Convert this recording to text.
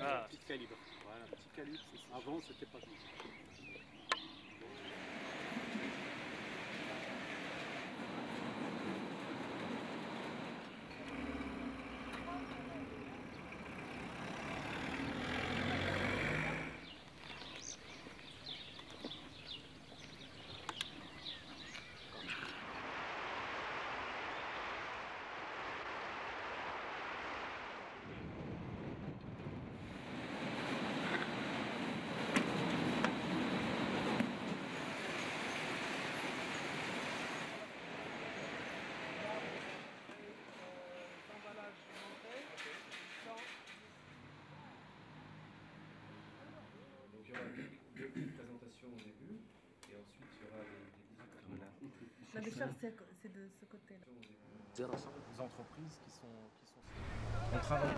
Ah. Petit calibre. Voilà, petit calibre. Avant, c'était pas comme ça. Y aura deux, deux présentations au début, et ensuite il y aura des, des visites. La décharge, c'est de ce côté-là. des entreprises qui sont, qui sont... On travaille.